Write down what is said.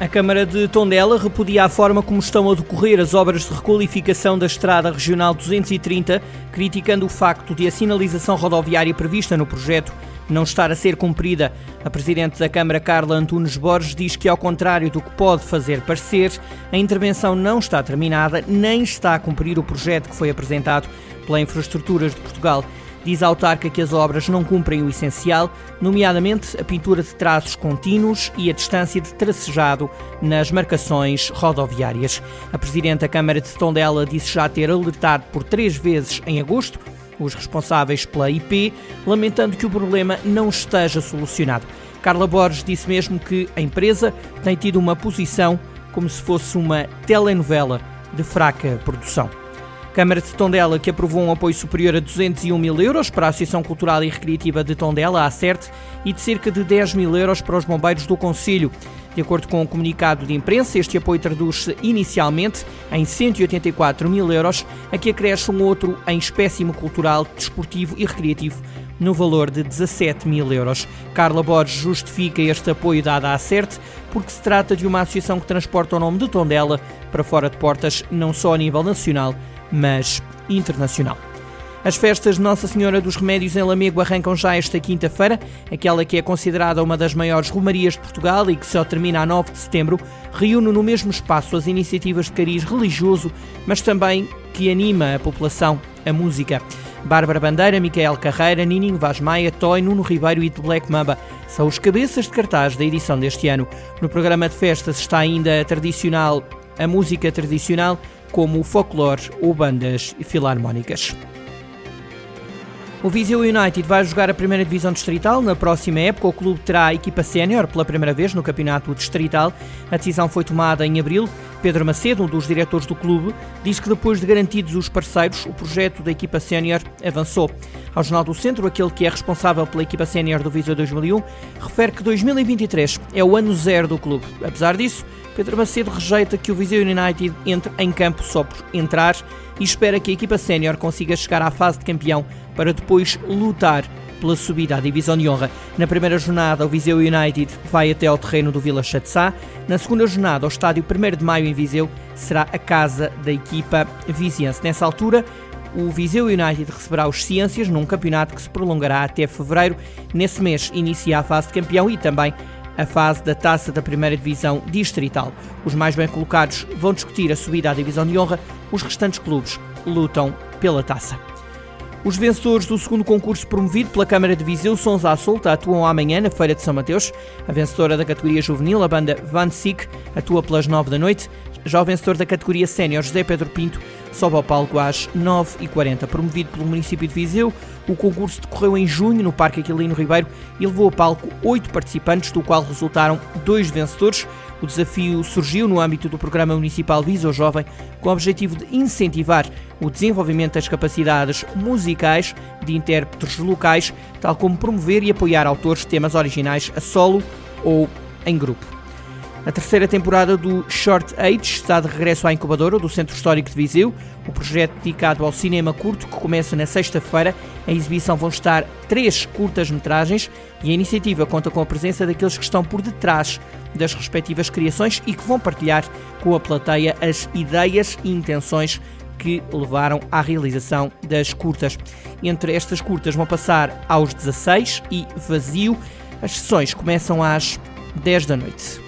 A Câmara de Tondela repudia a forma como estão a decorrer as obras de requalificação da Estrada Regional 230, criticando o facto de a sinalização rodoviária prevista no projeto não estar a ser cumprida. A Presidente da Câmara, Carla Antunes Borges, diz que, ao contrário do que pode fazer parecer, a intervenção não está terminada, nem está a cumprir o projeto que foi apresentado pela Infraestruturas de Portugal. Diz a autarca que as obras não cumprem o essencial, nomeadamente a pintura de traços contínuos e a distância de tracejado nas marcações rodoviárias. A Presidente da Câmara de Tondela disse já ter alertado por três vezes em agosto os responsáveis pela IP, lamentando que o problema não esteja solucionado. Carla Borges disse mesmo que a empresa tem tido uma posição como se fosse uma telenovela de fraca produção. Câmara de Tondela, que aprovou um apoio superior a 201 mil euros para a Associação Cultural e Recreativa de Tondela, a CERT, e de cerca de 10 mil euros para os bombeiros do Conselho. De acordo com o um comunicado de imprensa, este apoio traduz-se inicialmente em 184 mil euros, a que acresce um outro em espécime cultural, desportivo e recreativo, no valor de 17 mil euros. Carla Borges justifica este apoio dado à CERT porque se trata de uma associação que transporta o nome de Tondela para fora de portas, não só a nível nacional, mas internacional. As festas de Nossa Senhora dos Remédios em Lamego arrancam já esta quinta-feira. Aquela que é considerada uma das maiores romarias de Portugal e que só termina a 9 de setembro, reúne no mesmo espaço as iniciativas de cariz religioso, mas também que anima a população, a música. Bárbara Bandeira, Micael Carreira, Nininho Vaz Maia, Toy, Nuno Ribeiro e The Black Mamba são os cabeças de cartaz da edição deste ano. No programa de festas está ainda a tradicional, a música tradicional, como o folclore ou bandas filarmónicas. O Viseu United vai jogar a primeira divisão distrital na próxima época. O clube terá a equipa sénior pela primeira vez no campeonato distrital. A decisão foi tomada em abril. Pedro Macedo, um dos diretores do clube, diz que depois de garantidos os parceiros, o projeto da equipa sénior avançou. Ao Jornal do Centro, aquele que é responsável pela equipa sénior do Viseu 2001, refere que 2023 é o ano zero do clube. Apesar disso, Pedro Macedo rejeita que o Viseu United entre em campo só por entrar e espera que a equipa sénior consiga chegar à fase de campeão para depois lutar pela subida à divisão de honra. Na primeira jornada, o Viseu United vai até ao terreno do Vila Chatzá. Na segunda jornada, o estádio 1 de Maio em Viseu será a casa da equipa viziense. Nessa altura, o Viseu United receberá os Ciências num campeonato que se prolongará até fevereiro. Nesse mês inicia a fase de campeão e também a fase da taça da primeira divisão distrital. Os mais bem colocados vão discutir a subida à divisão de honra, os restantes clubes lutam pela taça. Os vencedores do segundo concurso promovido pela Câmara de Viseu, Sons à Solta, atuam amanhã na Feira de São Mateus. A vencedora da categoria juvenil, a banda Van Sick, atua pelas 9 da noite. Já o vencedor da categoria sénior, José Pedro Pinto, sobe ao palco às 9h40. Promovido pelo município de Viseu, o concurso decorreu em junho no Parque Aquilino Ribeiro e levou a palco oito participantes, do qual resultaram dois vencedores. O desafio surgiu no âmbito do Programa Municipal Viseu Jovem, com o objetivo de incentivar o desenvolvimento das capacidades musicais de intérpretes locais, tal como promover e apoiar autores de temas originais a solo ou em grupo. A terceira temporada do Short Age está de regresso à incubadora do Centro Histórico de Viseu, o projeto dedicado ao cinema curto que começa na sexta-feira. Em exibição vão estar três curtas-metragens e a iniciativa conta com a presença daqueles que estão por detrás das respectivas criações e que vão partilhar com a plateia as ideias e intenções que levaram à realização das curtas. Entre estas curtas vão passar aos 16 e Vazio. As sessões começam às 10 da noite.